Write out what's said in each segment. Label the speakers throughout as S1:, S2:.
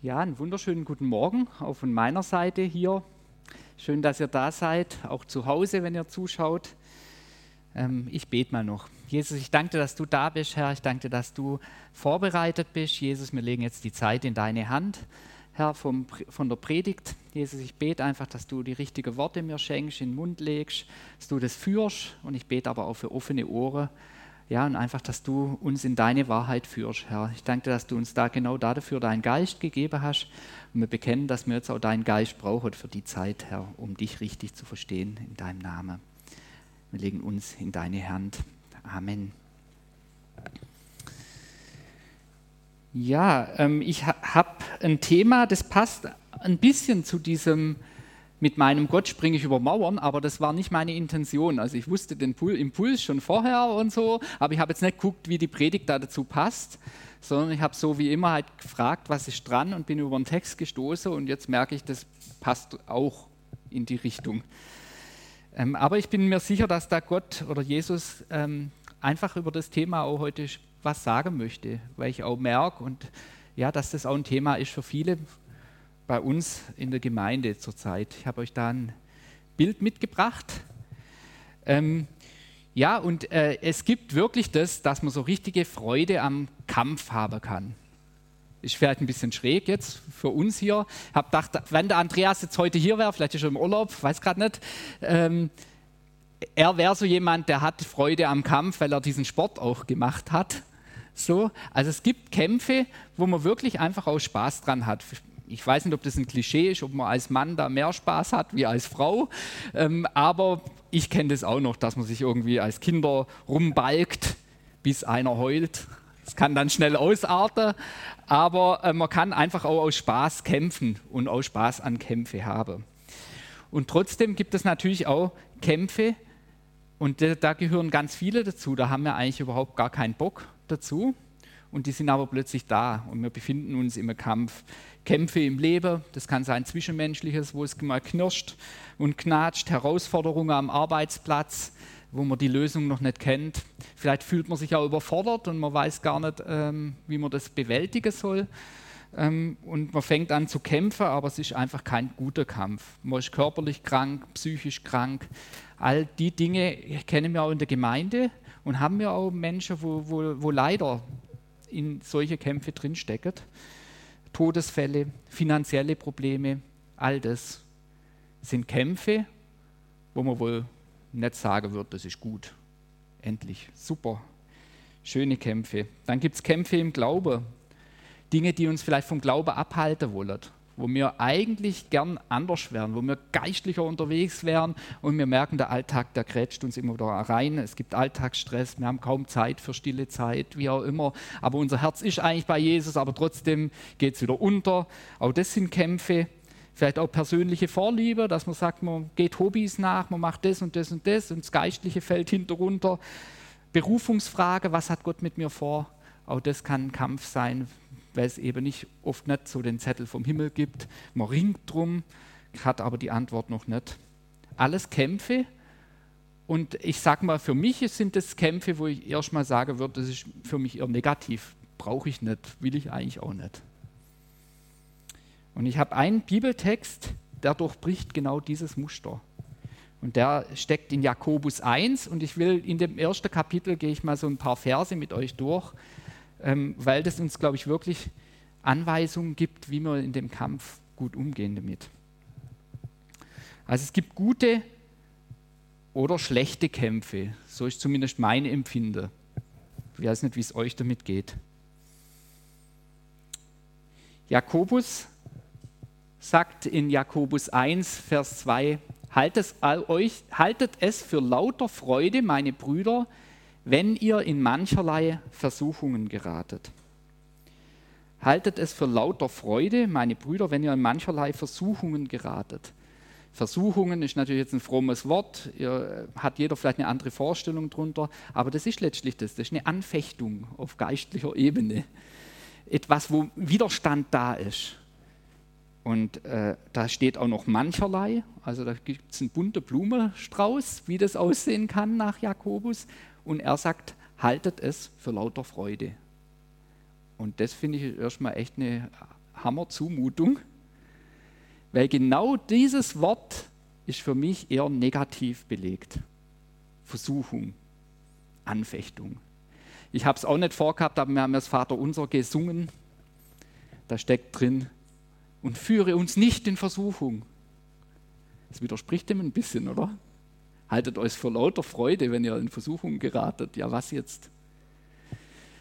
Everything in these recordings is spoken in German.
S1: Ja, einen wunderschönen guten Morgen auch von meiner Seite hier. Schön, dass ihr da seid, auch zu Hause, wenn ihr zuschaut. Ähm, ich bete mal noch. Jesus, ich danke dir, dass du da bist, Herr. Ich danke dir, dass du vorbereitet bist. Jesus, wir legen jetzt die Zeit in deine Hand, Herr, vom, von der Predigt. Jesus, ich bete einfach, dass du die richtigen Worte mir schenkst, in den Mund legst, dass du das führst. Und ich bete aber auch für offene Ohren ja, und einfach, dass du uns in deine Wahrheit führst, Herr. Ich danke dir, dass du uns da genau dafür deinen Geist gegeben hast. Und wir bekennen, dass wir jetzt auch deinen Geist brauchen für die Zeit, Herr, um dich richtig zu verstehen in deinem Namen. Wir legen uns in deine Hand. Amen. Ja, ähm, ich ha habe ein Thema, das passt ein bisschen zu diesem mit meinem Gott springe ich über Mauern, aber das war nicht meine Intention. Also ich wusste den Impuls schon vorher und so, aber ich habe jetzt nicht geguckt, wie die Predigt da dazu passt, sondern ich habe so wie immer halt gefragt, was ist dran und bin über den Text gestoßen und jetzt merke ich, das passt auch in die Richtung. Ähm, aber ich bin mir sicher, dass da Gott oder Jesus ähm, einfach über das Thema auch heute was sagen möchte, weil ich auch merke und ja, dass das auch ein Thema ist für viele, bei uns in der Gemeinde zurzeit. Ich habe euch da ein Bild mitgebracht. Ähm, ja, und äh, es gibt wirklich das, dass man so richtige Freude am Kampf haben kann. Ist vielleicht ein bisschen schräg jetzt für uns hier. Ich habe gedacht, wenn der Andreas jetzt heute hier wäre, vielleicht ist er im Urlaub, weiß gerade nicht. Ähm, er wäre so jemand, der hat Freude am Kampf, weil er diesen Sport auch gemacht hat. So, also es gibt Kämpfe, wo man wirklich einfach auch Spaß dran hat ich weiß nicht, ob das ein Klischee ist, ob man als Mann da mehr Spaß hat wie als Frau, ähm, aber ich kenne das auch noch, dass man sich irgendwie als Kinder rumbalgt, bis einer heult. Das kann dann schnell ausarten, aber äh, man kann einfach auch aus Spaß kämpfen und auch Spaß an Kämpfe haben. Und trotzdem gibt es natürlich auch Kämpfe, und da gehören ganz viele dazu, da haben wir eigentlich überhaupt gar keinen Bock dazu und die sind aber plötzlich da und wir befinden uns im Kampf. Kämpfe im Leben, das kann sein Zwischenmenschliches, wo es mal knirscht und knatscht, Herausforderungen am Arbeitsplatz, wo man die Lösung noch nicht kennt. Vielleicht fühlt man sich auch überfordert und man weiß gar nicht, ähm, wie man das bewältigen soll. Ähm, und man fängt an zu kämpfen, aber es ist einfach kein guter Kampf. Man ist körperlich krank, psychisch krank. All die Dinge kennen wir auch in der Gemeinde und haben wir auch Menschen, wo, wo, wo leider in solche Kämpfe drinstecken. Todesfälle, finanzielle Probleme, all das sind Kämpfe, wo man wohl nicht sagen wird, das ist gut. Endlich, super, schöne Kämpfe. Dann gibt es Kämpfe im Glauben, Dinge, die uns vielleicht vom Glauben abhalten wollen wo wir eigentlich gern anders wären, wo wir geistlicher unterwegs wären und wir merken, der Alltag, der grätscht uns immer wieder rein. Es gibt Alltagsstress, wir haben kaum Zeit für stille Zeit, wie auch immer. Aber unser Herz ist eigentlich bei Jesus, aber trotzdem geht es wieder unter. Auch das sind Kämpfe. Vielleicht auch persönliche Vorliebe, dass man sagt, man geht Hobbys nach, man macht das und das und das und das Geistliche fällt hinterunter. Berufungsfrage, was hat Gott mit mir vor? Auch das kann ein Kampf sein, weil es eben nicht oft nicht so den Zettel vom Himmel gibt. Man ringt drum, hat aber die Antwort noch nicht. Alles Kämpfe. Und ich sage mal, für mich sind das Kämpfe, wo ich erstmal sagen würde, das ist für mich eher negativ. Brauche ich nicht, will ich eigentlich auch nicht. Und ich habe einen Bibeltext, der durchbricht genau dieses Muster. Und der steckt in Jakobus 1 und ich will in dem ersten Kapitel gehe ich mal so ein paar Verse mit euch durch, ähm, weil das uns, glaube ich, wirklich Anweisungen gibt, wie wir in dem Kampf gut umgehen damit. Also es gibt gute oder schlechte Kämpfe, so ist zumindest mein Empfinden. Ich weiß nicht, wie es euch damit geht. Jakobus sagt in Jakobus 1, Vers 2, haltet, es für lauter Freude, meine Brüder, wenn ihr in mancherlei Versuchungen geratet. Haltet es für lauter Freude, meine Brüder, wenn ihr in mancherlei Versuchungen geratet. Versuchungen ist natürlich jetzt ein frommes Wort, ihr, hat jeder vielleicht eine andere Vorstellung darunter, aber das ist letztlich das, das ist eine Anfechtung auf geistlicher Ebene. Etwas, wo Widerstand da ist. Und äh, da steht auch noch mancherlei, also da gibt es einen bunten Blumenstrauß, wie das aussehen kann nach Jakobus und er sagt, haltet es für lauter Freude. Und das finde ich erstmal echt eine Hammerzumutung, weil genau dieses Wort ist für mich eher negativ belegt. Versuchung, Anfechtung. Ich habe es auch nicht vorgehabt, aber wir haben das Vater unser gesungen. Da steckt drin, und führe uns nicht in Versuchung. Das widerspricht dem ein bisschen, oder? Haltet euch für lauter Freude, wenn ihr in Versuchung geratet. Ja, was jetzt?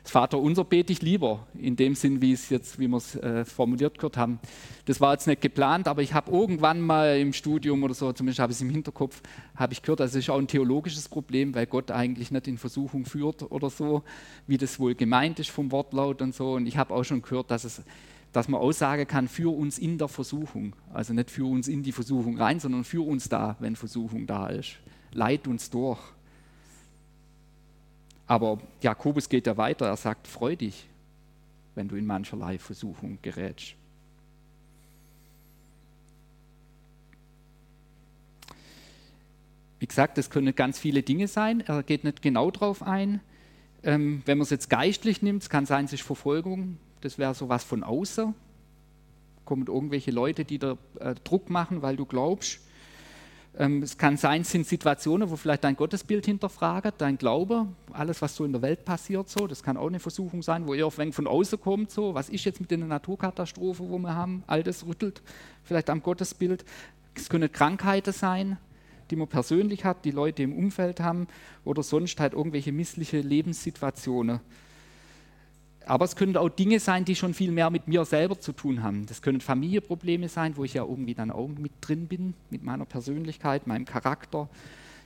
S1: Das Vater unser bete ich lieber, in dem Sinn, wie es jetzt, wie wir es äh, formuliert gehört haben. Das war jetzt nicht geplant, aber ich habe irgendwann mal im Studium oder so, zumindest habe ich es im Hinterkopf, habe ich gehört, das ist auch ein theologisches Problem, weil Gott eigentlich nicht in Versuchung führt oder so, wie das wohl gemeint ist vom Wortlaut und so. Und ich habe auch schon gehört, dass es dass man aussagen kann, für uns in der Versuchung. Also nicht für uns in die Versuchung rein, sondern für uns da, wenn Versuchung da ist. Leit uns durch. Aber Jakobus geht ja weiter, er sagt, freu dich, wenn du in mancherlei Versuchung gerätst. Wie gesagt, das können ganz viele Dinge sein. Er geht nicht genau darauf ein. Ähm, wenn man es jetzt geistlich nimmt, kann sein, es ist Verfolgung, das wäre so was von außen. Kommen irgendwelche Leute, die da äh, Druck machen, weil du glaubst. Ähm, es kann sein, es sind Situationen, wo vielleicht dein Gottesbild hinterfragt, dein Glaube, alles, was so in der Welt passiert, so. Das kann auch eine Versuchung sein, wo ihr auf von außen kommt, so. Was ist jetzt mit den Naturkatastrophen, wo wir haben? All das rüttelt vielleicht am Gottesbild. Es können Krankheiten sein, die man persönlich hat, die Leute im Umfeld haben oder sonst halt irgendwelche missliche Lebenssituationen. Aber es können auch Dinge sein, die schon viel mehr mit mir selber zu tun haben. Das können Familienprobleme sein, wo ich ja irgendwie dann auch mit drin bin, mit meiner Persönlichkeit, meinem Charakter.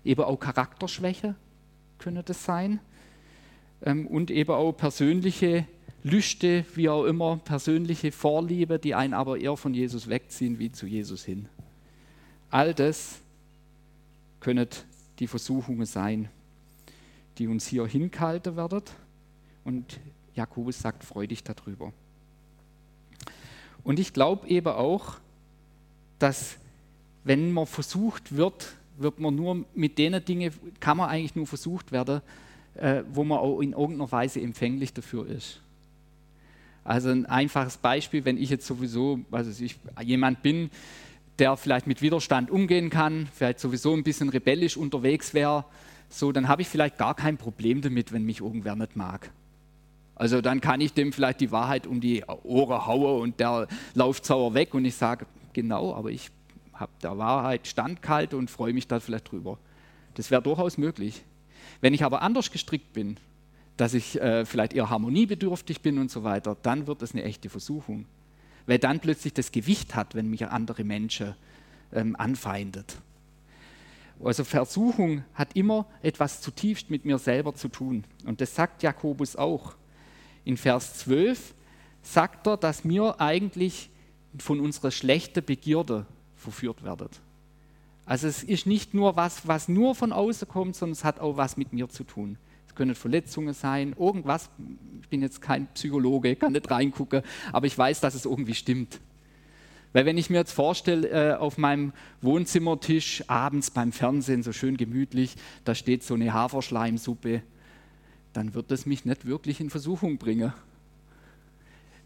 S1: Eben auch Charakterschwäche können das sein. Ähm, und eben auch persönliche Lüste, wie auch immer, persönliche Vorliebe, die einen aber eher von Jesus wegziehen wie zu Jesus hin. All das können die Versuchungen sein, die uns hier hinkalten werden und Jakobus sagt, freu dich darüber. Und ich glaube eben auch, dass wenn man versucht wird, wird man nur mit den Dingen, kann man eigentlich nur versucht werden, äh, wo man auch in irgendeiner Weise empfänglich dafür ist. Also ein einfaches Beispiel, wenn ich jetzt sowieso, also ich jemand bin, der vielleicht mit Widerstand umgehen kann, vielleicht sowieso ein bisschen rebellisch unterwegs wäre, so, dann habe ich vielleicht gar kein Problem damit, wenn mich irgendwer nicht mag. Also dann kann ich dem vielleicht die Wahrheit um die Ohren hauen und der läuft sauer weg und ich sage, genau, aber ich habe der Wahrheit standgehalten und freue mich da vielleicht drüber. Das wäre durchaus möglich. Wenn ich aber anders gestrickt bin, dass ich äh, vielleicht eher harmoniebedürftig bin und so weiter, dann wird es eine echte Versuchung. Weil dann plötzlich das Gewicht hat, wenn mich andere Menschen ähm, anfeindet. Also Versuchung hat immer etwas zutiefst mit mir selber zu tun. Und das sagt Jakobus auch in Vers 12 sagt er, dass wir eigentlich von unserer schlechten Begierde verführt werden. Also es ist nicht nur was, was nur von außen kommt, sondern es hat auch was mit mir zu tun. Es können Verletzungen sein, irgendwas. Ich bin jetzt kein Psychologe, kann nicht reingucken, aber ich weiß, dass es irgendwie stimmt. Weil wenn ich mir jetzt vorstelle, äh, auf meinem Wohnzimmertisch abends beim Fernsehen so schön gemütlich, da steht so eine Haferschleimsuppe, dann wird das mich nicht wirklich in Versuchung bringen.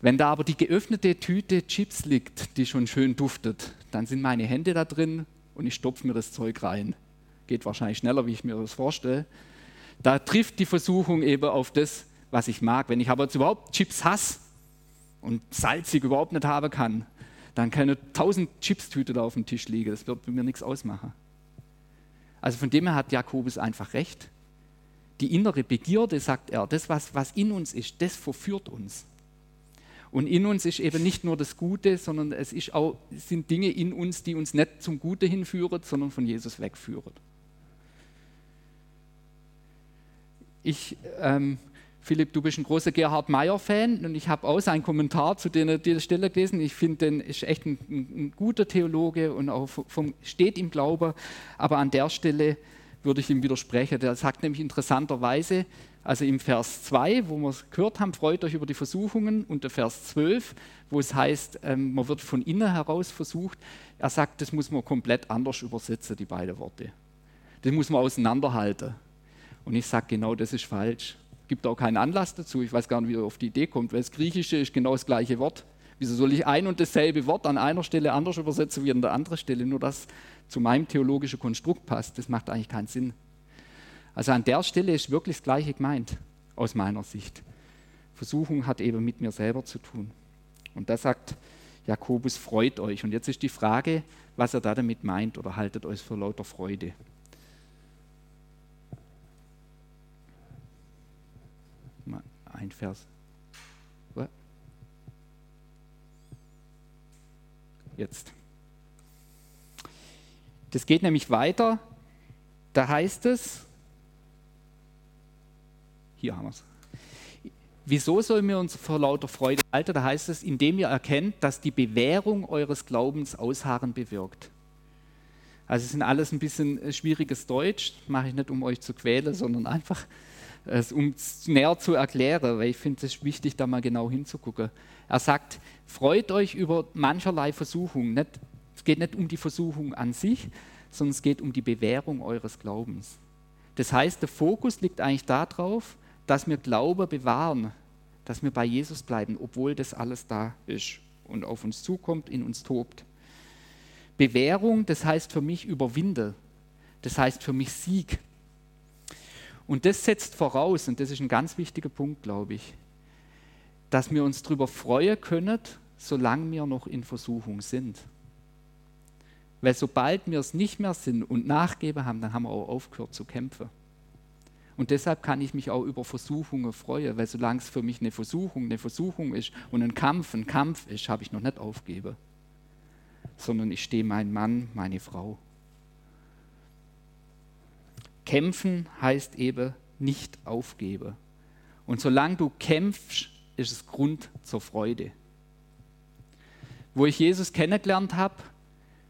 S1: Wenn da aber die geöffnete Tüte Chips liegt, die schon schön duftet, dann sind meine Hände da drin und ich stopfe mir das Zeug rein. Geht wahrscheinlich schneller, wie ich mir das vorstelle. Da trifft die Versuchung eben auf das, was ich mag. Wenn ich aber jetzt überhaupt Chips hasse und salzig überhaupt nicht haben kann, dann kann tausend Chips-Tüte da auf dem Tisch liegen. Das wird mir nichts ausmachen. Also von dem her hat Jakobus einfach recht die innere Begierde, sagt er, das, was, was in uns ist, das verführt uns. Und in uns ist eben nicht nur das Gute, sondern es, ist auch, sind Dinge in uns, die uns nicht zum Gute hinführen, sondern von Jesus wegführen. Ich, ähm, Philipp, du bist ein großer Gerhard Meyer-Fan und ich habe auch seinen Kommentar zu der Stelle gelesen. Ich finde, den ist echt ein, ein, guter Theologe und auch vom, steht im Glaube. Aber an der Stelle würde ich ihm widersprechen. Der sagt nämlich interessanterweise, also im Vers 2, wo wir es gehört haben, freut euch über die Versuchungen, und der Vers 12, wo es heißt, ähm, man wird von innen heraus versucht, er sagt, das muss man komplett anders übersetzen, die beiden Worte. Das muss man auseinanderhalten. Und ich sage, genau das ist falsch. Gibt auch keinen Anlass dazu. Ich weiß gar nicht, wie er auf die Idee kommt, weil das Griechische ist genau das gleiche Wort. Wieso soll ich ein und dasselbe Wort an einer Stelle anders übersetzen wie an der anderen Stelle, nur das zu meinem theologischen Konstrukt passt? Das macht eigentlich keinen Sinn. Also an der Stelle ist wirklich das Gleiche gemeint, aus meiner Sicht. Versuchung hat eben mit mir selber zu tun. Und da sagt Jakobus, freut euch. Und jetzt ist die Frage, was er da damit meint oder haltet euch für lauter Freude. Ein Vers. Jetzt. Das geht nämlich weiter. Da heißt es, hier haben wir es. Wieso sollen wir uns vor lauter Freude halten? Da heißt es, indem ihr erkennt, dass die Bewährung eures Glaubens Ausharren bewirkt. Also es sind alles ein bisschen äh, schwieriges Deutsch, mache ich nicht, um euch zu quälen, sondern einfach, um es näher zu erklären, weil ich finde es wichtig, da mal genau hinzugucken. Er sagt, freut euch über mancherlei Versuchungen. Nicht, geht nicht um die Versuchung an sich, sondern es geht um die Bewährung eures Glaubens. Das heißt, der Fokus liegt eigentlich darauf, dass wir Glaube bewahren, dass wir bei Jesus bleiben, obwohl das alles da ist und auf uns zukommt, in uns tobt. Bewährung, das heißt für mich überwinde, das heißt für mich Sieg. Und das setzt voraus, und das ist ein ganz wichtiger Punkt, glaube ich, dass wir uns darüber freuen können, solange wir noch in Versuchung sind. Weil sobald wir es nicht mehr sind und nachgeben haben, dann haben wir auch aufgehört zu kämpfen. Und deshalb kann ich mich auch über Versuchungen freuen, weil solange es für mich eine Versuchung, eine Versuchung ist und ein Kampf, ein Kampf ist, habe ich noch nicht aufgebe, sondern ich stehe mein Mann, meine Frau. Kämpfen heißt eben nicht aufgebe. Und solange du kämpfst, ist es Grund zur Freude. Wo ich Jesus kennengelernt habe,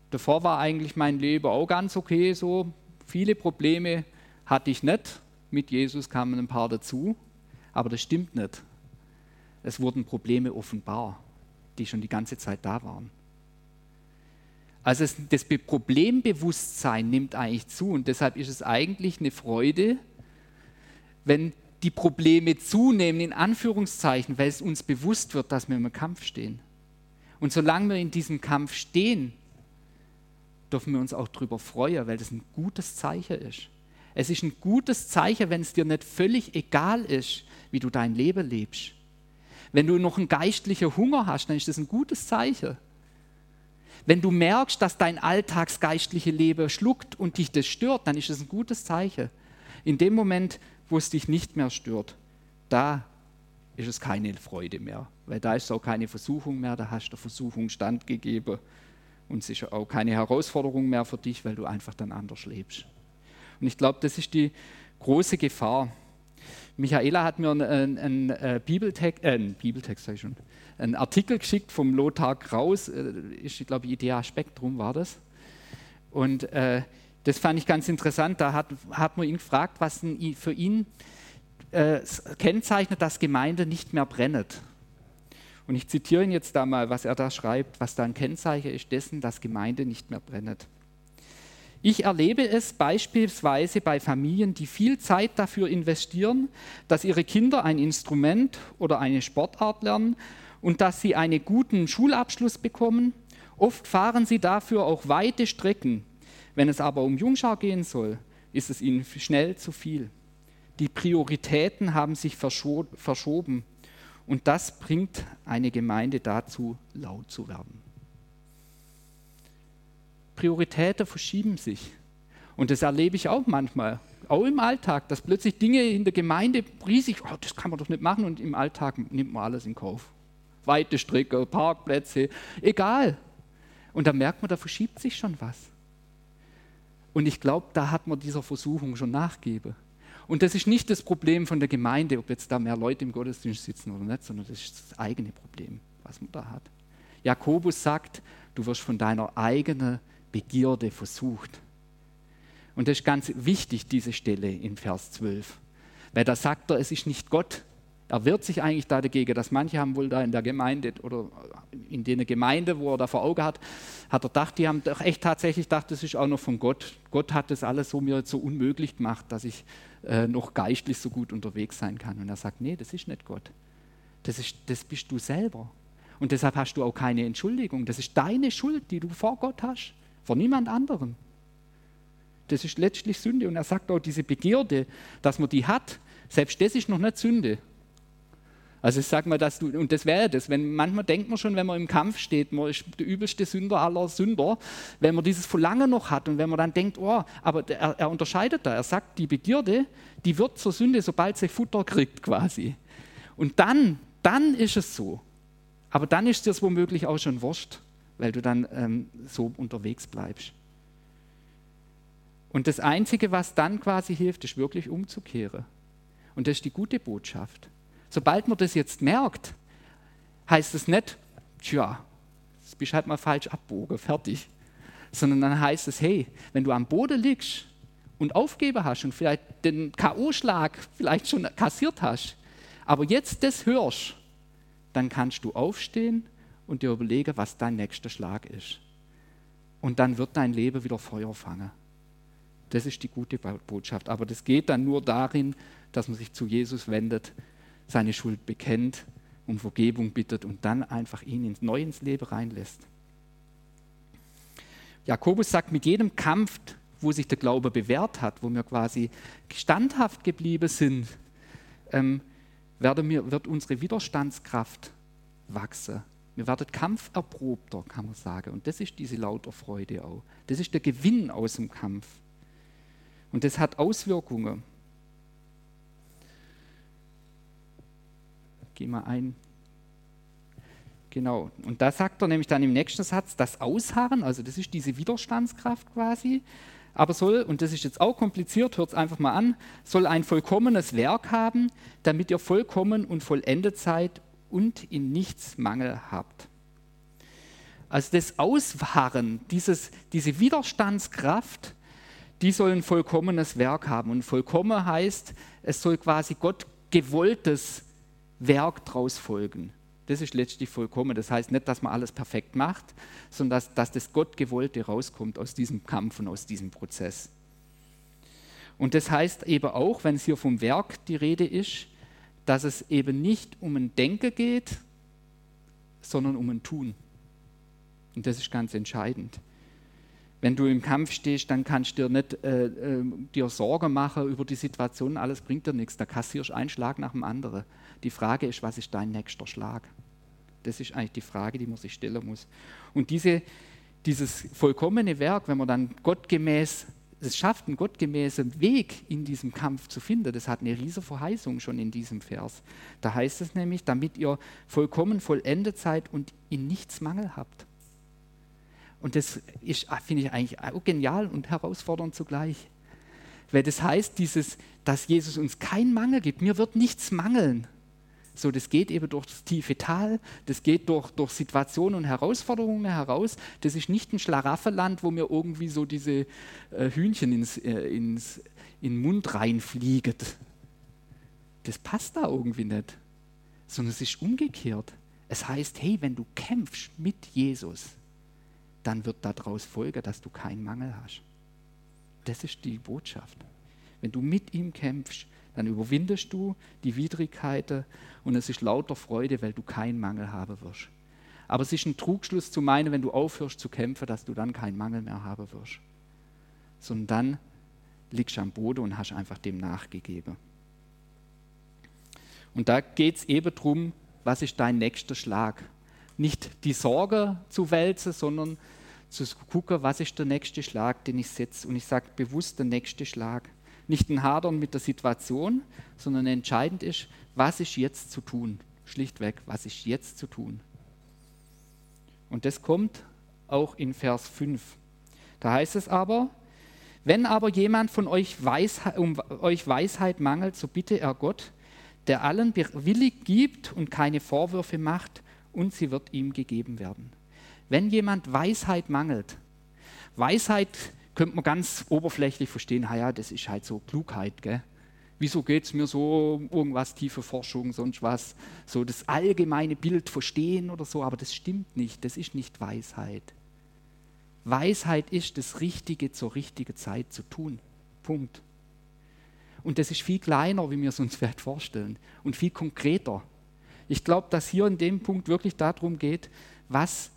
S1: davor war eigentlich mein Leben auch ganz okay, so viele Probleme hatte ich nicht mit Jesus kamen ein paar dazu, aber das stimmt nicht. Es wurden Probleme offenbar, die schon die ganze Zeit da waren. Also das Problembewusstsein nimmt eigentlich zu und deshalb ist es eigentlich eine Freude, wenn die Probleme zunehmen, in Anführungszeichen, weil es uns bewusst wird, dass wir im Kampf stehen. Und solange wir in diesem Kampf stehen, dürfen wir uns auch darüber freuen, weil das ein gutes Zeichen ist. Es ist ein gutes Zeichen, wenn es dir nicht völlig egal ist, wie du dein Leben lebst. Wenn du noch einen geistlichen Hunger hast, dann ist das ein gutes Zeichen. Wenn du merkst, dass dein alltagsgeistliche Leben schluckt und dich das stört, dann ist das ein gutes Zeichen. In dem Moment, wo es dich nicht mehr stört, da ist es keine Freude mehr, weil da ist auch keine Versuchung mehr, da hast du der Versuchung standgegeben und es ist auch keine Herausforderung mehr für dich, weil du einfach dann anders lebst. Und ich glaube, das ist die große Gefahr. Michaela hat mir einen, einen, einen Bibeltext, äh, einen Bibeltext ich schon, einen Artikel geschickt vom Lothar Kraus, äh, ist, glaube ich, Idea Spektrum war das. Und äh, das fand ich ganz interessant. Da hat, hat man ihn gefragt, was für ihn äh, kennzeichnet, dass Gemeinde nicht mehr brennt. Und ich zitiere ihn jetzt da mal, was er da schreibt, was da ein Kennzeichen ist dessen, dass Gemeinde nicht mehr brennt. Ich erlebe es beispielsweise bei Familien, die viel Zeit dafür investieren, dass ihre Kinder ein Instrument oder eine Sportart lernen und dass sie einen guten Schulabschluss bekommen. Oft fahren sie dafür auch weite Strecken. Wenn es aber um Jungschar gehen soll, ist es ihnen schnell zu viel. Die Prioritäten haben sich verschoben und das bringt eine Gemeinde dazu, laut zu werden. Prioritäten verschieben sich. Und das erlebe ich auch manchmal, auch im Alltag, dass plötzlich Dinge in der Gemeinde riesig, oh, das kann man doch nicht machen und im Alltag nimmt man alles in Kauf. Weite Strecke, Parkplätze, egal. Und da merkt man, da verschiebt sich schon was. Und ich glaube, da hat man dieser Versuchung schon nachgebe. Und das ist nicht das Problem von der Gemeinde, ob jetzt da mehr Leute im Gottesdienst sitzen oder nicht, sondern das ist das eigene Problem, was man da hat. Jakobus sagt, du wirst von deiner eigenen Begierde versucht. Und das ist ganz wichtig, diese Stelle in Vers 12. Weil da sagt er, es ist nicht Gott. Er wehrt sich eigentlich da dagegen, dass manche haben wohl da in der Gemeinde oder in der Gemeinde, wo er da vor Augen hat, hat er gedacht, die haben doch echt tatsächlich gedacht, das ist auch noch von Gott. Gott hat das alles so mir so unmöglich gemacht, dass ich äh, noch geistlich so gut unterwegs sein kann. Und er sagt, nee, das ist nicht Gott. Das, ist, das bist du selber. Und deshalb hast du auch keine Entschuldigung. Das ist deine Schuld, die du vor Gott hast, vor niemand anderem. Das ist letztlich Sünde. Und er sagt auch, diese Begierde, dass man die hat, selbst das ist noch nicht Sünde. Also ich sage mal, dass du, und das wäre das, wenn manchmal denkt man schon, wenn man im Kampf steht, man ist der übelste Sünder aller Sünder, wenn man dieses Verlangen noch hat und wenn man dann denkt, oh, aber er, er unterscheidet da, er sagt, die Begierde, die wird zur Sünde, sobald sie Futter kriegt quasi. Und dann, dann ist es so. Aber dann ist es womöglich auch schon wurscht, weil du dann ähm, so unterwegs bleibst. Und das Einzige, was dann quasi hilft, ist wirklich umzukehren. Und das ist die gute Botschaft. Sobald man das jetzt merkt, heißt es nicht, tja, jetzt bist halt mal falsch abbogen, fertig. Sondern dann heißt es, hey, wenn du am Boden liegst und aufgeben hast und vielleicht den K.O.-Schlag vielleicht schon kassiert hast, aber jetzt das hörst, dann kannst du aufstehen und dir überlegen, was dein nächster Schlag ist. Und dann wird dein Leben wieder Feuer fangen. Das ist die gute Botschaft. Aber das geht dann nur darin, dass man sich zu Jesus wendet seine Schuld bekennt, um Vergebung bittet und dann einfach ihn ins, neu ins Leben reinlässt. Jakobus sagt, mit jedem Kampf, wo sich der Glaube bewährt hat, wo wir quasi standhaft geblieben sind, ähm, wir, wird unsere Widerstandskraft wachsen. Wir werden kampferprobter, kann man sagen. Und das ist diese lauter Freude auch. Das ist der Gewinn aus dem Kampf. Und das hat Auswirkungen. Geh mal ein. Genau. Und da sagt er nämlich dann im nächsten Satz, das Ausharren, also das ist diese Widerstandskraft quasi, aber soll, und das ist jetzt auch kompliziert, hört es einfach mal an, soll ein vollkommenes Werk haben, damit ihr vollkommen und vollendet seid und in nichts Mangel habt. Also das Ausharren, dieses, diese Widerstandskraft, die soll ein vollkommenes Werk haben. Und vollkommen heißt, es soll quasi Gott gewolltes Werk daraus folgen. Das ist letztlich vollkommen. Das heißt nicht, dass man alles perfekt macht, sondern dass, dass das Gottgewollte rauskommt aus diesem Kampf und aus diesem Prozess. Und das heißt eben auch, wenn es hier vom Werk die Rede ist, dass es eben nicht um ein Denken geht, sondern um ein Tun. Und das ist ganz entscheidend. Wenn du im Kampf stehst, dann kannst du dir nicht äh, äh, dir Sorgen machen über die Situation, alles bringt dir nichts. Da kassierst du einen Schlag nach dem anderen. Die Frage ist, was ist dein nächster Schlag? Das ist eigentlich die Frage, die man sich stellen muss. Und diese, dieses vollkommene Werk, wenn man dann gottgemäß es schafft, einen gottgemäßen Weg in diesem Kampf zu finden. Das hat eine riesige Verheißung schon in diesem Vers. Da heißt es nämlich, damit ihr vollkommen vollendet seid und in nichts Mangel habt. Und das finde ich eigentlich auch genial und herausfordernd zugleich. Weil das heißt, dieses, dass Jesus uns keinen Mangel gibt. Mir wird nichts mangeln. So, das geht eben durch das tiefe Tal, das geht durch, durch Situationen und Herausforderungen heraus. Das ist nicht ein Schlaraffenland, wo mir irgendwie so diese äh, Hühnchen ins, äh, ins, in den Mund reinfliegen. Das passt da irgendwie nicht. Sondern es ist umgekehrt. Es heißt, hey, wenn du kämpfst mit Jesus, dann wird daraus folgen, dass du keinen Mangel hast. Das ist die Botschaft. Wenn du mit ihm kämpfst, dann überwindest du die Widrigkeiten und es ist lauter Freude, weil du keinen Mangel haben wirst. Aber es ist ein Trugschluss zu meinen, wenn du aufhörst zu kämpfen, dass du dann keinen Mangel mehr haben wirst. Sondern dann liegst du am Boden und hast einfach dem nachgegeben. Und da geht es eben darum, was ist dein nächster Schlag? Nicht die Sorge zu wälzen, sondern zu gucken, was ist der nächste Schlag, den ich setze. Und ich sage bewusst der nächste Schlag nicht ein Hadern mit der Situation, sondern entscheidend ist, was ist jetzt zu tun. Schlichtweg, was ist jetzt zu tun. Und das kommt auch in Vers 5. Da heißt es aber, wenn aber jemand von euch Weisheit, um euch Weisheit mangelt, so bitte er Gott, der allen willig gibt und keine Vorwürfe macht, und sie wird ihm gegeben werden. Wenn jemand Weisheit mangelt, Weisheit könnte man ganz oberflächlich verstehen, ja, das ist halt so Klugheit, gell? Wieso geht es mir so irgendwas, tiefe Forschung, sonst was, so das allgemeine Bild verstehen oder so, aber das stimmt nicht, das ist nicht Weisheit. Weisheit ist, das Richtige zur richtigen Zeit zu tun. Punkt. Und das ist viel kleiner, wie wir es uns vielleicht vorstellen, und viel konkreter. Ich glaube, dass hier in dem Punkt wirklich darum geht, was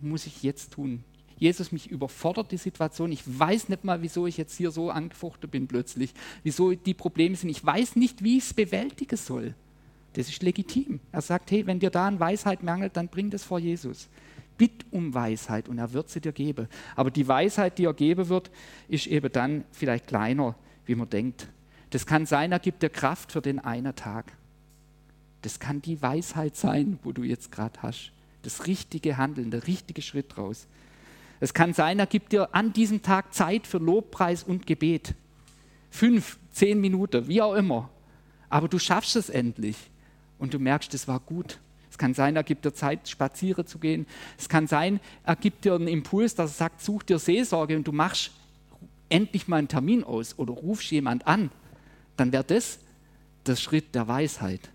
S1: muss ich jetzt tun? Jesus, mich überfordert die Situation. Ich weiß nicht mal, wieso ich jetzt hier so angefochten bin plötzlich, wieso die Probleme sind. Ich weiß nicht, wie ich es bewältigen soll. Das ist legitim. Er sagt, hey, wenn dir da an Weisheit mangelt, dann bring das vor Jesus. Bitt um Weisheit und er wird sie dir geben. Aber die Weisheit, die er geben wird, ist eben dann vielleicht kleiner, wie man denkt. Das kann sein, er gibt dir Kraft für den einen Tag. Das kann die Weisheit sein, wo du jetzt gerade hast. Das richtige Handeln, der richtige Schritt raus. Es kann sein, er gibt dir an diesem Tag Zeit für Lobpreis und Gebet. Fünf, zehn Minuten, wie auch immer. Aber du schaffst es endlich und du merkst, es war gut. Es kann sein, er gibt dir Zeit, spazieren zu gehen. Es kann sein, er gibt dir einen Impuls, dass er sagt, such dir Seelsorge und du machst endlich mal einen Termin aus oder rufst jemand an. Dann wäre das der Schritt der Weisheit.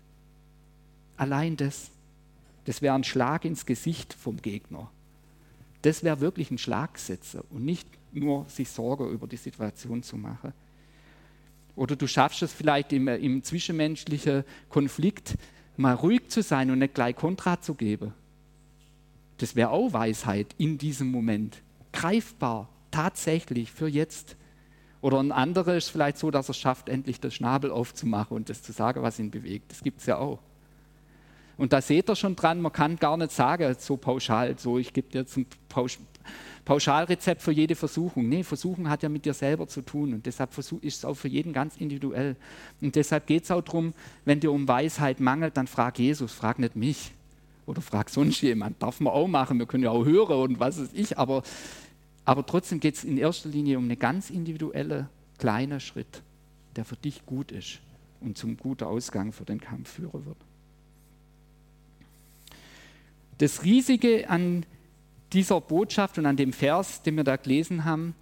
S1: Allein das, das wäre ein Schlag ins Gesicht vom Gegner. Das wäre wirklich ein Schlagsetzer und nicht nur sich Sorge über die Situation zu machen. Oder du schaffst es vielleicht im, im zwischenmenschlichen Konflikt mal ruhig zu sein und nicht gleich Kontra zu geben. Das wäre auch Weisheit in diesem Moment. Greifbar, tatsächlich für jetzt. Oder ein anderer ist vielleicht so, dass er es schafft, endlich den Schnabel aufzumachen und das zu sagen, was ihn bewegt. Das gibt es ja auch. Und da seht ihr schon dran, man kann gar nicht sagen, so pauschal, so ich gebe dir jetzt ein Pausch Pauschalrezept für jede Versuchung. Nee, Versuchung hat ja mit dir selber zu tun und deshalb ist es auch für jeden ganz individuell. Und deshalb geht es auch darum, wenn dir um Weisheit mangelt, dann frag Jesus, frag nicht mich oder frag sonst jemand. Darf man auch machen, wir können ja auch hören und was weiß ich, aber, aber trotzdem geht es in erster Linie um einen ganz individuellen kleinen Schritt, der für dich gut ist und zum guten Ausgang für den Kampf führen wird. Das Riesige an dieser Botschaft und an dem Vers, den wir da gelesen haben,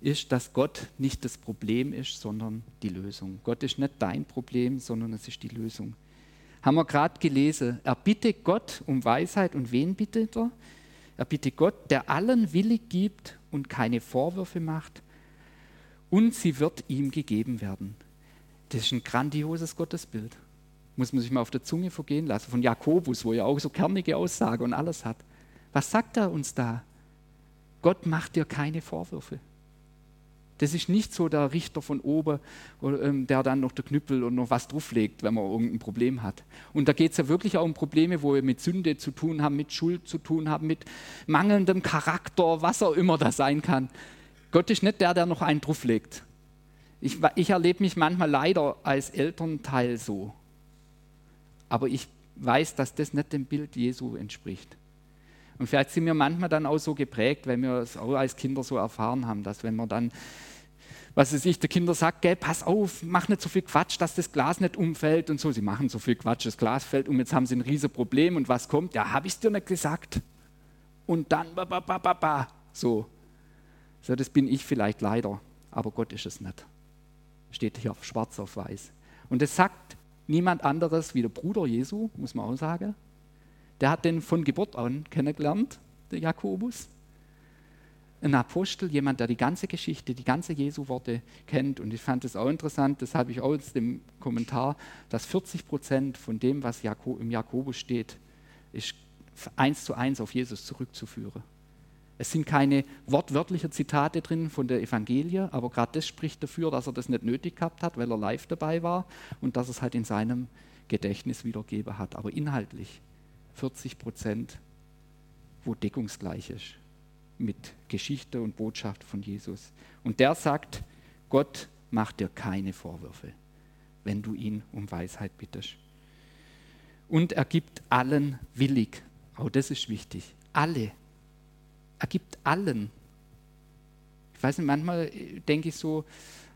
S1: ist, dass Gott nicht das Problem ist, sondern die Lösung. Gott ist nicht dein Problem, sondern es ist die Lösung. Haben wir gerade gelesen. Er bittet Gott um Weisheit und wen bittet er? Er bittet Gott, der allen willig gibt und keine Vorwürfe macht und sie wird ihm gegeben werden. Das ist ein grandioses Gottesbild. Muss man sich mal auf der Zunge vergehen lassen. Von Jakobus, wo er auch so kernige Aussage und alles hat. Was sagt er uns da? Gott macht dir keine Vorwürfe. Das ist nicht so der Richter von oben, ähm, der dann noch der Knüppel und noch was drauflegt, wenn man irgendein Problem hat. Und da geht es ja wirklich auch um Probleme, wo wir mit Sünde zu tun haben, mit Schuld zu tun haben, mit mangelndem Charakter, was auch immer das sein kann. Gott ist nicht der, der noch einen drauflegt. Ich, ich erlebe mich manchmal leider als Elternteil so. Aber ich weiß, dass das nicht dem Bild Jesu entspricht. Und vielleicht sind wir manchmal dann auch so geprägt, weil wir es auch als Kinder so erfahren haben, dass wenn man dann, was weiß ich, der Kinder sagt, gell, pass auf, mach nicht so viel Quatsch, dass das Glas nicht umfällt und so. Sie machen so viel Quatsch, das Glas fällt um, jetzt haben sie ein riesiges Problem und was kommt? Ja, habe ich es dir nicht gesagt. Und dann, ba, ba, ba, ba, ba. So. so. Das bin ich vielleicht leider, aber Gott ist es nicht. Steht hier schwarz auf weiß. Und es sagt niemand anderes wie der Bruder Jesu, muss man auch sagen, der hat den von Geburt an kennengelernt, der Jakobus. Ein Apostel, jemand, der die ganze Geschichte, die ganze Jesu-Worte kennt. Und ich fand es auch interessant, das habe ich auch aus dem Kommentar, dass 40 Prozent von dem, was im Jakobus steht, ist eins zu eins auf Jesus zurückzuführen. Es sind keine wortwörtlichen Zitate drin von der Evangelie, aber gerade das spricht dafür, dass er das nicht nötig gehabt hat, weil er live dabei war und dass er es halt in seinem Gedächtnis wiedergeben hat. Aber inhaltlich 40 Prozent, wo deckungsgleich ist mit Geschichte und Botschaft von Jesus. Und der sagt, Gott macht dir keine Vorwürfe, wenn du ihn um Weisheit bittest. Und er gibt allen willig. Auch das ist wichtig. Alle. Er gibt allen. Ich weiß nicht, manchmal denke ich so,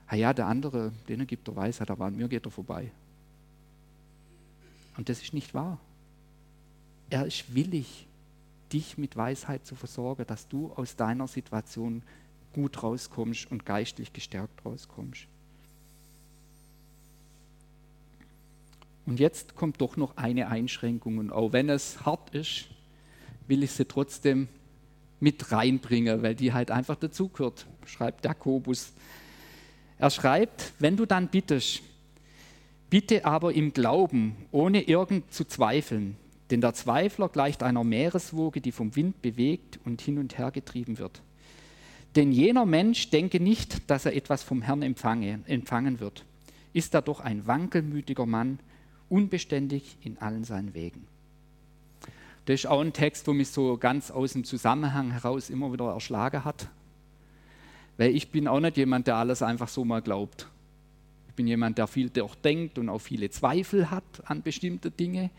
S1: ah ja, der andere, denen gibt er Weisheit, aber an mir geht er vorbei. Und das ist nicht wahr. Er ist willig, dich mit Weisheit zu versorgen, dass du aus deiner Situation gut rauskommst und geistlich gestärkt rauskommst. Und jetzt kommt doch noch eine Einschränkung und auch wenn es hart ist, will ich sie trotzdem mit reinbringen, weil die halt einfach dazugehört, schreibt Jakobus. Er schreibt, wenn du dann bittest, Bitte aber im Glauben, ohne irgend zu zweifeln, denn der Zweifler gleicht einer Meereswoge, die vom Wind bewegt und hin und her getrieben wird. Denn jener Mensch denke nicht, dass er etwas vom Herrn empfange, empfangen wird. Ist er doch ein wankelmütiger Mann, unbeständig in allen seinen Wegen. Das ist auch ein Text, wo mich so ganz aus dem Zusammenhang heraus immer wieder erschlagen hat. Weil ich bin auch nicht jemand, der alles einfach so mal glaubt. Ich bin jemand, der viel denkt und auch viele Zweifel hat an bestimmte Dinge.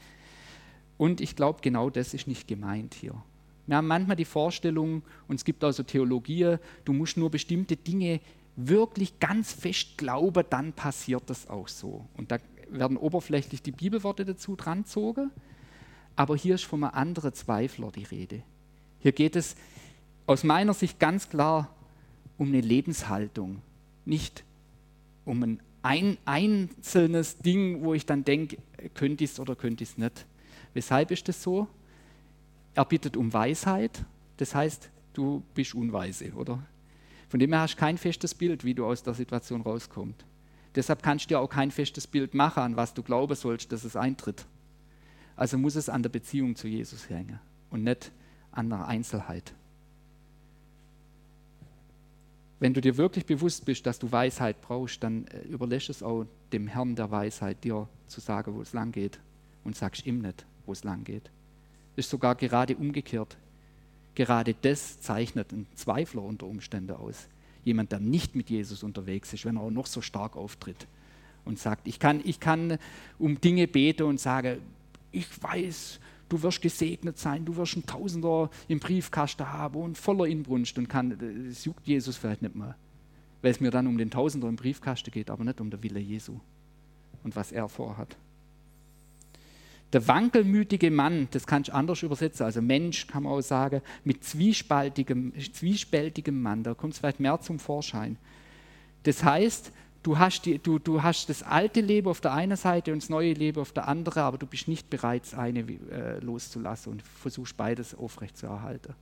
S1: Und ich glaube, genau das ist nicht gemeint hier. Wir haben manchmal die Vorstellung, und es gibt also Theologie, du musst nur bestimmte Dinge wirklich ganz fest glauben, dann passiert das auch so. Und da werden oberflächlich die Bibelworte dazu dranzogen, aber hier ist von einem anderen Zweifler die Rede. Hier geht es aus meiner Sicht ganz klar um eine Lebenshaltung, nicht um ein ein einzelnes Ding, wo ich dann denke, könnte ich es oder könnte ich es nicht. Weshalb ist das so? Er bittet um Weisheit, das heißt, du bist unweise, oder? Von dem her hast du kein festes Bild, wie du aus der Situation rauskommst. Deshalb kannst du dir auch kein festes Bild machen, an was du glauben sollst, dass es eintritt. Also muss es an der Beziehung zu Jesus hängen und nicht an der Einzelheit. Wenn du dir wirklich bewusst bist, dass du Weisheit brauchst, dann äh, überlässt es auch dem Herrn der Weisheit, dir zu sagen, wo es lang geht. Und sagst ihm nicht, wo es lang geht. Ist sogar gerade umgekehrt. Gerade das zeichnet einen Zweifler unter Umständen aus. Jemand, der nicht mit Jesus unterwegs ist, wenn er auch noch so stark auftritt und sagt, ich kann, ich kann um Dinge beten und sage, ich weiß, du wirst gesegnet sein, du wirst einen Tausender im Briefkasten haben und voller Inbrunst und kann, das juckt Jesus vielleicht nicht mal, weil es mir dann um den Tausender im Briefkasten geht, aber nicht um den Wille Jesu und was er vorhat. Der wankelmütige Mann, das kannst du anders übersetzen, also Mensch kann man auch sagen, mit zwiespältigem, zwiespältigem Mann, da kommt es vielleicht mehr zum Vorschein. Das heißt, du hast, die, du, du hast das alte Leben auf der einen Seite und das neue Leben auf der anderen, aber du bist nicht bereit, das eine äh, loszulassen und versuchst beides aufrechtzuerhalten.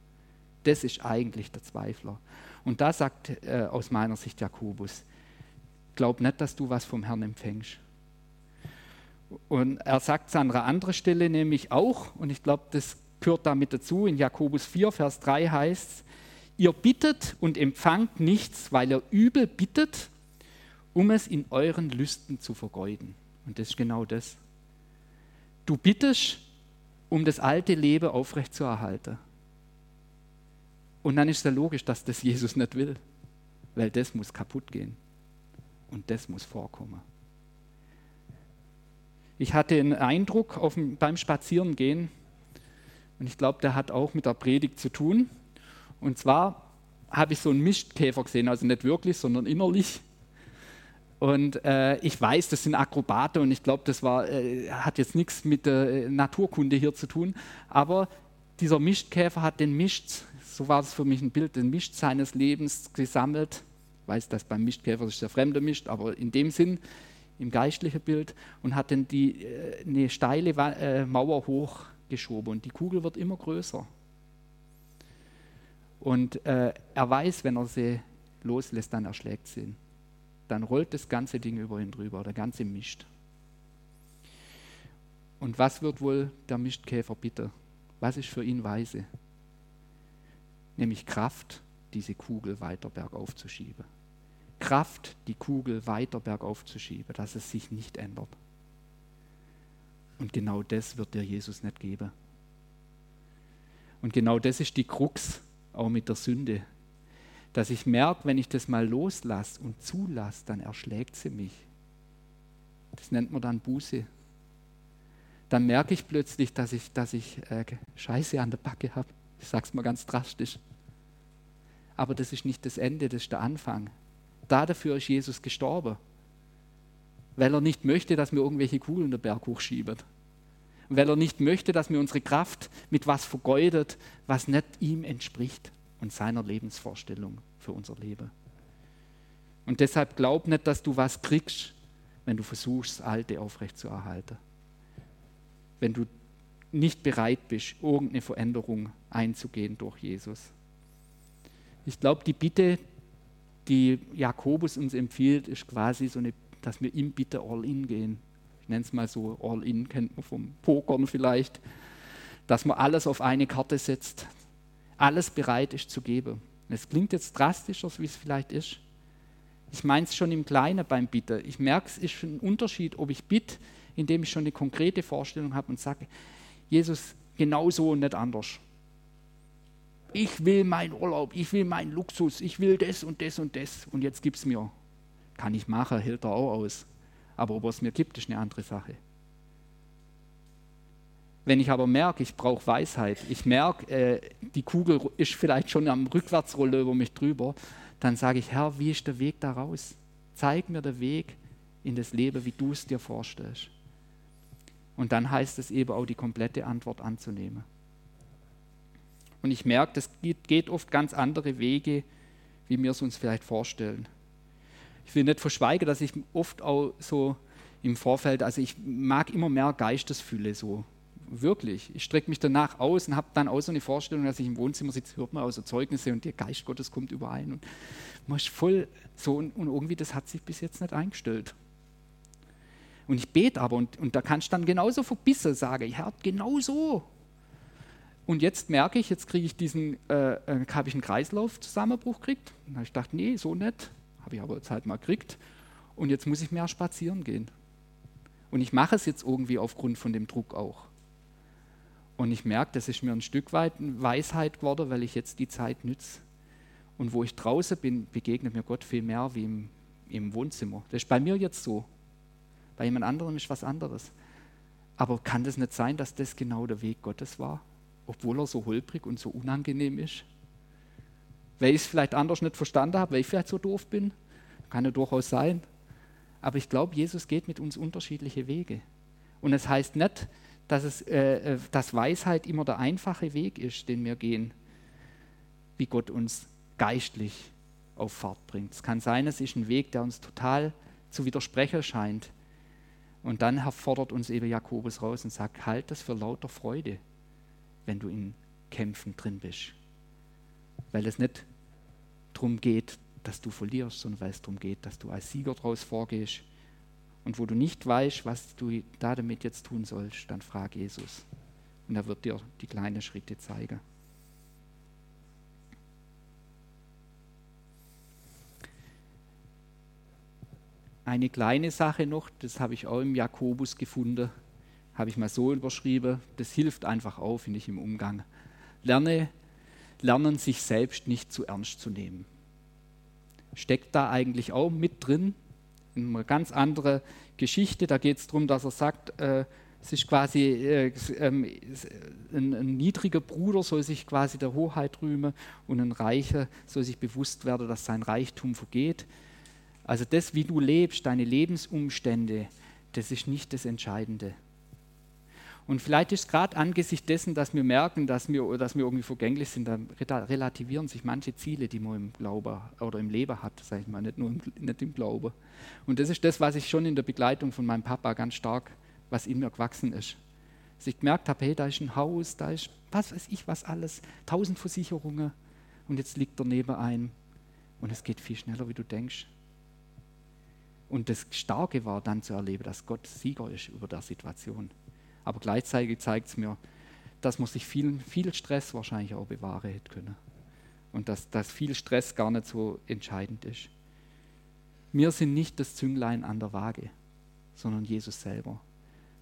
S1: Das ist eigentlich der Zweifler. Und da sagt äh, aus meiner Sicht Jakobus, glaub nicht, dass du was vom Herrn empfängst. Und er sagt es an einer anderen Stelle nämlich auch, und ich glaube, das gehört damit dazu, in Jakobus 4, Vers 3 heißt es, ihr bittet und empfangt nichts, weil ihr übel bittet, um es in euren Lüsten zu vergeuden. Und das ist genau das. Du bittest, um das alte Leben aufrechtzuerhalten. Und dann ist es ja logisch, dass das Jesus nicht will, weil das muss kaputt gehen. Und das muss vorkommen. Ich hatte einen Eindruck dem, beim Spazierengehen, und ich glaube, der hat auch mit der Predigt zu tun. Und zwar habe ich so einen Mistkäfer gesehen, also nicht wirklich, sondern innerlich. Und äh, ich weiß, das sind Akrobate und ich glaube, das war, äh, hat jetzt nichts mit der Naturkunde hier zu tun. Aber dieser Mistkäfer hat den Mist, so war es für mich ein Bild, den Mist seines Lebens gesammelt. Ich weiß, dass beim Mistkäfer das ist der fremde Mist, aber in dem Sinn, im geistlichen Bild, und hat dann die, äh, eine steile äh, Mauer hochgeschoben und die Kugel wird immer größer. Und äh, er weiß, wenn er sie loslässt, dann erschlägt sie ihn dann rollt das ganze Ding über ihn drüber, der ganze Mist. Und was wird wohl der Mistkäfer bitte? Was ist für ihn weise? Nämlich Kraft, diese Kugel weiter bergauf zu schieben. Kraft, die Kugel weiter bergauf zu schieben, dass es sich nicht ändert. Und genau das wird dir Jesus nicht geben. Und genau das ist die Krux auch mit der Sünde, dass ich merke, wenn ich das mal loslasse und zulasse, dann erschlägt sie mich. Das nennt man dann Buße. Dann merke ich plötzlich, dass ich, dass ich äh, Scheiße an der Backe habe. Ich sage es mal ganz drastisch. Aber das ist nicht das Ende, das ist der Anfang. Da dafür ist Jesus gestorben. Weil er nicht möchte, dass wir irgendwelche Kugeln den Berg hochschieben. weil er nicht möchte, dass wir unsere Kraft mit was vergeudet, was nicht ihm entspricht und seiner Lebensvorstellung für unser Leben. Und deshalb glaub nicht, dass du was kriegst, wenn du versuchst, das Alte aufrechtzuerhalten. Wenn du nicht bereit bist, irgendeine Veränderung einzugehen durch Jesus. Ich glaube, die Bitte, die Jakobus uns empfiehlt, ist quasi so eine, dass wir ihm bitte all in gehen nenne es mal so, All-In kennt man vom Pokern vielleicht, dass man alles auf eine Karte setzt, alles bereit ist zu geben. Es klingt jetzt drastischer, wie es vielleicht ist. Ich meine es schon im Kleinen beim Bitten. Ich merke, es ist ein Unterschied, ob ich bitte, indem ich schon eine konkrete Vorstellung habe und sage, Jesus, genau so und nicht anders. Ich will meinen Urlaub, ich will meinen Luxus, ich will das und das und das und jetzt gibt es mir. Kann ich machen, hält er auch aus. Aber ob es mir gibt, ist eine andere Sache. Wenn ich aber merke, ich brauche Weisheit, ich merke, äh, die Kugel ist vielleicht schon am Rückwärtsrolle über mich drüber, dann sage ich, Herr, wie ist der Weg da raus? Zeig mir den Weg in das Leben, wie du es dir vorstellst. Und dann heißt es eben auch, die komplette Antwort anzunehmen. Und ich merke, das geht, geht oft ganz andere Wege, wie wir es uns vielleicht vorstellen. Ich will nicht verschweigen, dass ich oft auch so im Vorfeld, also ich mag immer mehr Geistesfülle so wirklich. Ich strecke mich danach aus und habe dann auch so eine Vorstellung, dass ich im Wohnzimmer sitze, hört man auch so Zeugnisse und der Geist Gottes kommt überein. Und man ist voll so und, und irgendwie das hat sich bis jetzt nicht eingestellt. Und ich bete aber und, und da kann ich dann genauso verbissen sagen, Herr, genau so. Und jetzt merke ich, jetzt kriege ich diesen, äh, äh, habe ich einen Kreislaufzusammenbruch gekriegt. Und habe ich gedacht, nee, so nicht. Habe ich aber jetzt halt mal gekriegt. Und jetzt muss ich mehr spazieren gehen. Und ich mache es jetzt irgendwie aufgrund von dem Druck auch. Und ich merke, das ist mir ein Stück weit Weisheit geworden, weil ich jetzt die Zeit nütze. Und wo ich draußen bin, begegnet mir Gott viel mehr wie im, im Wohnzimmer. Das ist bei mir jetzt so. Bei jemand anderem ist was anderes. Aber kann das nicht sein, dass das genau der Weg Gottes war? Obwohl er so holprig und so unangenehm ist? Weil ich es vielleicht anders nicht verstanden habe, weil ich vielleicht so doof bin. Kann ja durchaus sein. Aber ich glaube, Jesus geht mit uns unterschiedliche Wege. Und es heißt nicht, dass, es, äh, äh, dass Weisheit immer der einfache Weg ist, den wir gehen, wie Gott uns geistlich auf Fahrt bringt. Es kann sein, es ist ein Weg, der uns total zu widersprechen scheint. Und dann fordert uns eben Jakobus raus und sagt, halt das für lauter Freude, wenn du in Kämpfen drin bist. Weil es nicht darum geht, dass du verlierst, sondern weil es darum geht, dass du als Sieger daraus vorgehst und wo du nicht weißt, was du da damit jetzt tun sollst, dann frag Jesus. Und er wird dir die kleinen Schritte zeigen. Eine kleine Sache noch, das habe ich auch im Jakobus gefunden, habe ich mal so überschrieben, das hilft einfach auch, finde ich, im Umgang. Lerne, lernen, sich selbst nicht zu ernst zu nehmen. Steckt da eigentlich auch mit drin, eine ganz andere Geschichte. Da geht es darum, dass er sagt, äh, ist quasi äh, ähm, ein, ein, niedriger Bruder soll sich quasi der Hoheit rühmen und ein Reicher soll sich bewusst werden, dass sein Reichtum vergeht. Also das, wie du lebst, deine Lebensumstände, das ist nicht das Entscheidende. Und vielleicht ist gerade angesichts dessen, dass wir merken, dass wir, dass wir irgendwie vergänglich sind, dann relativieren sich manche Ziele, die man im Glauben oder im Leben hat, sage ich mal, nicht nur im, nicht im Glauben. Und das ist das, was ich schon in der Begleitung von meinem Papa ganz stark, was in mir gewachsen ist. Dass ich gemerkt habe, hey, da ist ein Haus, da ist was weiß ich was alles, tausend Versicherungen und jetzt liegt er neben einem und es geht viel schneller, wie du denkst. Und das Starke war dann zu erleben, dass Gott Sieger ist über der Situation. Aber gleichzeitig zeigt es mir, dass man sich viel, viel Stress wahrscheinlich auch bewahren hätte können. Und dass, dass viel Stress gar nicht so entscheidend ist. Wir sind nicht das Zünglein an der Waage, sondern Jesus selber.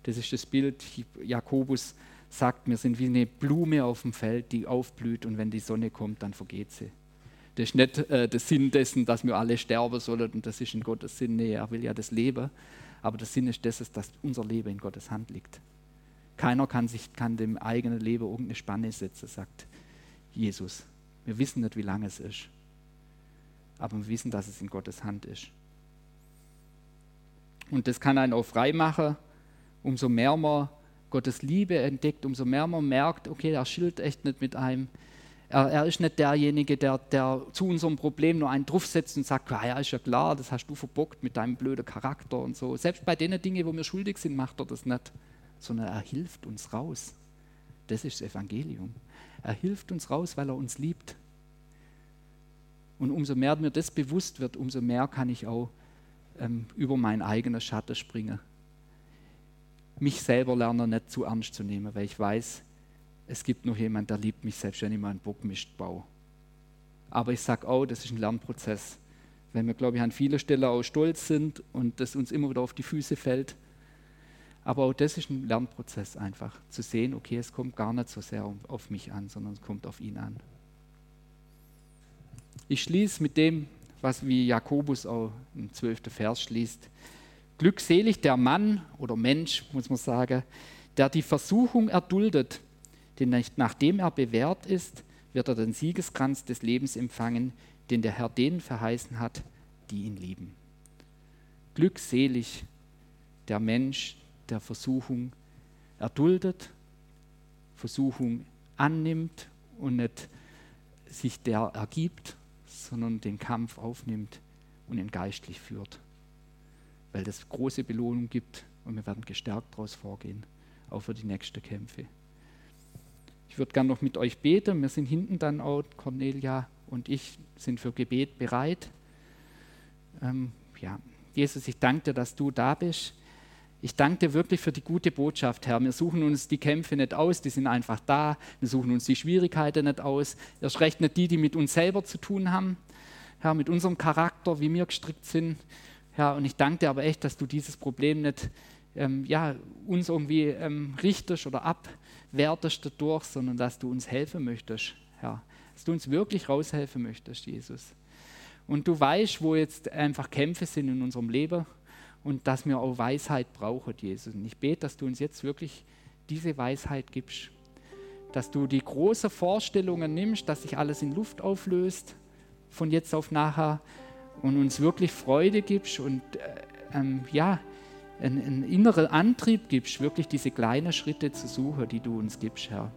S1: Das ist das Bild, Jakobus sagt, wir sind wie eine Blume auf dem Feld, die aufblüht und wenn die Sonne kommt, dann vergeht sie. Das ist nicht äh, der Sinn dessen, dass wir alle sterben sollen und das ist in Gottes Sinn. Nee, er will ja das Leben. Aber der Sinn ist das, dass unser Leben in Gottes Hand liegt. Keiner kann, sich, kann dem eigenen Leben irgendeine Spanne setzen, sagt Jesus. Wir wissen nicht, wie lange es ist. Aber wir wissen, dass es in Gottes Hand ist. Und das kann einen auch frei machen, umso mehr man Gottes Liebe entdeckt, umso mehr man merkt, okay, er schilt echt nicht mit einem. Er, er ist nicht derjenige, der, der, zu unserem Problem nur einen draufsetzt und sagt, ja, ist ja klar, das hast du verbockt mit deinem blöden Charakter und so. Selbst bei den Dingen, wo wir schuldig sind, macht er das nicht sondern er hilft uns raus. Das ist das Evangelium. Er hilft uns raus, weil er uns liebt. Und umso mehr mir das bewusst wird, umso mehr kann ich auch ähm, über meinen eigenen Schatten springen. mich selber lerne nicht zu ernst zu nehmen, weil ich weiß, es gibt noch jemand, der liebt mich selbst, wenn ich mal einen Bockmist baue. Aber ich sage auch, das ist ein Lernprozess. Wenn wir, glaube ich, an vielen Stellen auch stolz sind und das uns immer wieder auf die Füße fällt. Aber auch das ist ein Lernprozess einfach, zu sehen, okay, es kommt gar nicht so sehr auf mich an, sondern es kommt auf ihn an. Ich schließe mit dem, was wie Jakobus auch im 12. Vers schließt. Glückselig der Mann oder Mensch, muss man sagen, der die Versuchung erduldet, denn nachdem er bewährt ist, wird er den Siegeskranz des Lebens empfangen, den der Herr denen verheißen hat, die ihn lieben. Glückselig der Mensch, der Versuchung erduldet, Versuchung annimmt und nicht sich der ergibt, sondern den Kampf aufnimmt und ihn geistlich führt. Weil das große Belohnung gibt und wir werden gestärkt daraus vorgehen, auch für die nächsten Kämpfe. Ich würde gerne noch mit euch beten. Wir sind hinten dann auch, Cornelia und ich sind für Gebet bereit. Ähm, ja, Jesus, ich danke dir, dass du da bist. Ich danke dir wirklich für die gute Botschaft, Herr. Wir suchen uns die Kämpfe nicht aus, die sind einfach da. Wir suchen uns die Schwierigkeiten nicht aus. Erst recht nicht die, die mit uns selber zu tun haben. Herr, mit unserem Charakter, wie wir gestrickt sind. Herr, und ich danke dir aber echt, dass du dieses Problem nicht ähm, ja, uns irgendwie ähm, richtest oder abwertest dadurch, sondern dass du uns helfen möchtest, Herr. Dass du uns wirklich raushelfen möchtest, Jesus. Und du weißt, wo jetzt einfach Kämpfe sind in unserem Leben und dass wir auch Weisheit brauchen, Jesus. Und ich bete, dass du uns jetzt wirklich diese Weisheit gibst. Dass du die großen Vorstellungen nimmst, dass sich alles in Luft auflöst, von jetzt auf nachher, und uns wirklich Freude gibst und äh, ähm, ja, einen, einen inneren Antrieb gibst, wirklich diese kleinen Schritte zu suchen, die du uns gibst, Herr.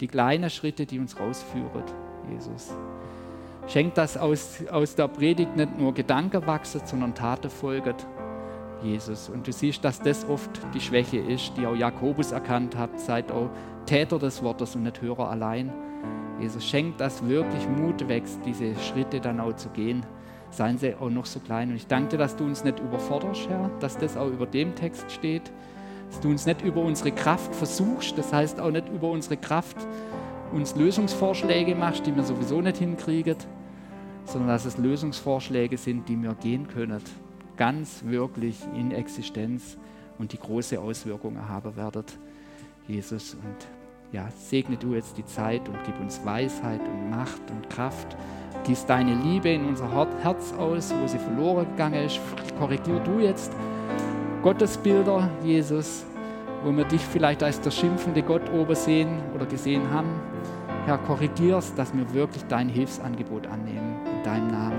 S1: Die kleinen Schritte, die uns rausführen, Jesus. Schenk, dass aus, aus der Predigt nicht nur Gedanken wachsen, sondern Taten folgen, Jesus. Und du siehst, dass das oft die Schwäche ist, die auch Jakobus erkannt hat. Seid auch Täter des Wortes und nicht Hörer allein. Jesus, schenkt, dass wirklich Mut wächst, diese Schritte dann auch zu gehen seien sie auch noch so klein. Und ich danke dir, dass du uns nicht überforderst, Herr, dass das auch über dem Text steht, dass du uns nicht über unsere Kraft versuchst, das heißt auch nicht über unsere Kraft uns Lösungsvorschläge machst, die wir sowieso nicht hinkriegen, sondern dass es Lösungsvorschläge sind, die wir gehen können, ganz wirklich in Existenz und die große Auswirkungen haben werden, Jesus. Und ja, segne du jetzt die Zeit und gib uns Weisheit und Macht und Kraft Gieß deine Liebe in unser Herz aus, wo sie verloren gegangen ist. Korrigier du jetzt Gottesbilder, Jesus, wo wir dich vielleicht als der schimpfende Gott oben sehen oder gesehen haben. Herr, korrigier's, dass wir wirklich dein Hilfsangebot annehmen. In deinem Namen.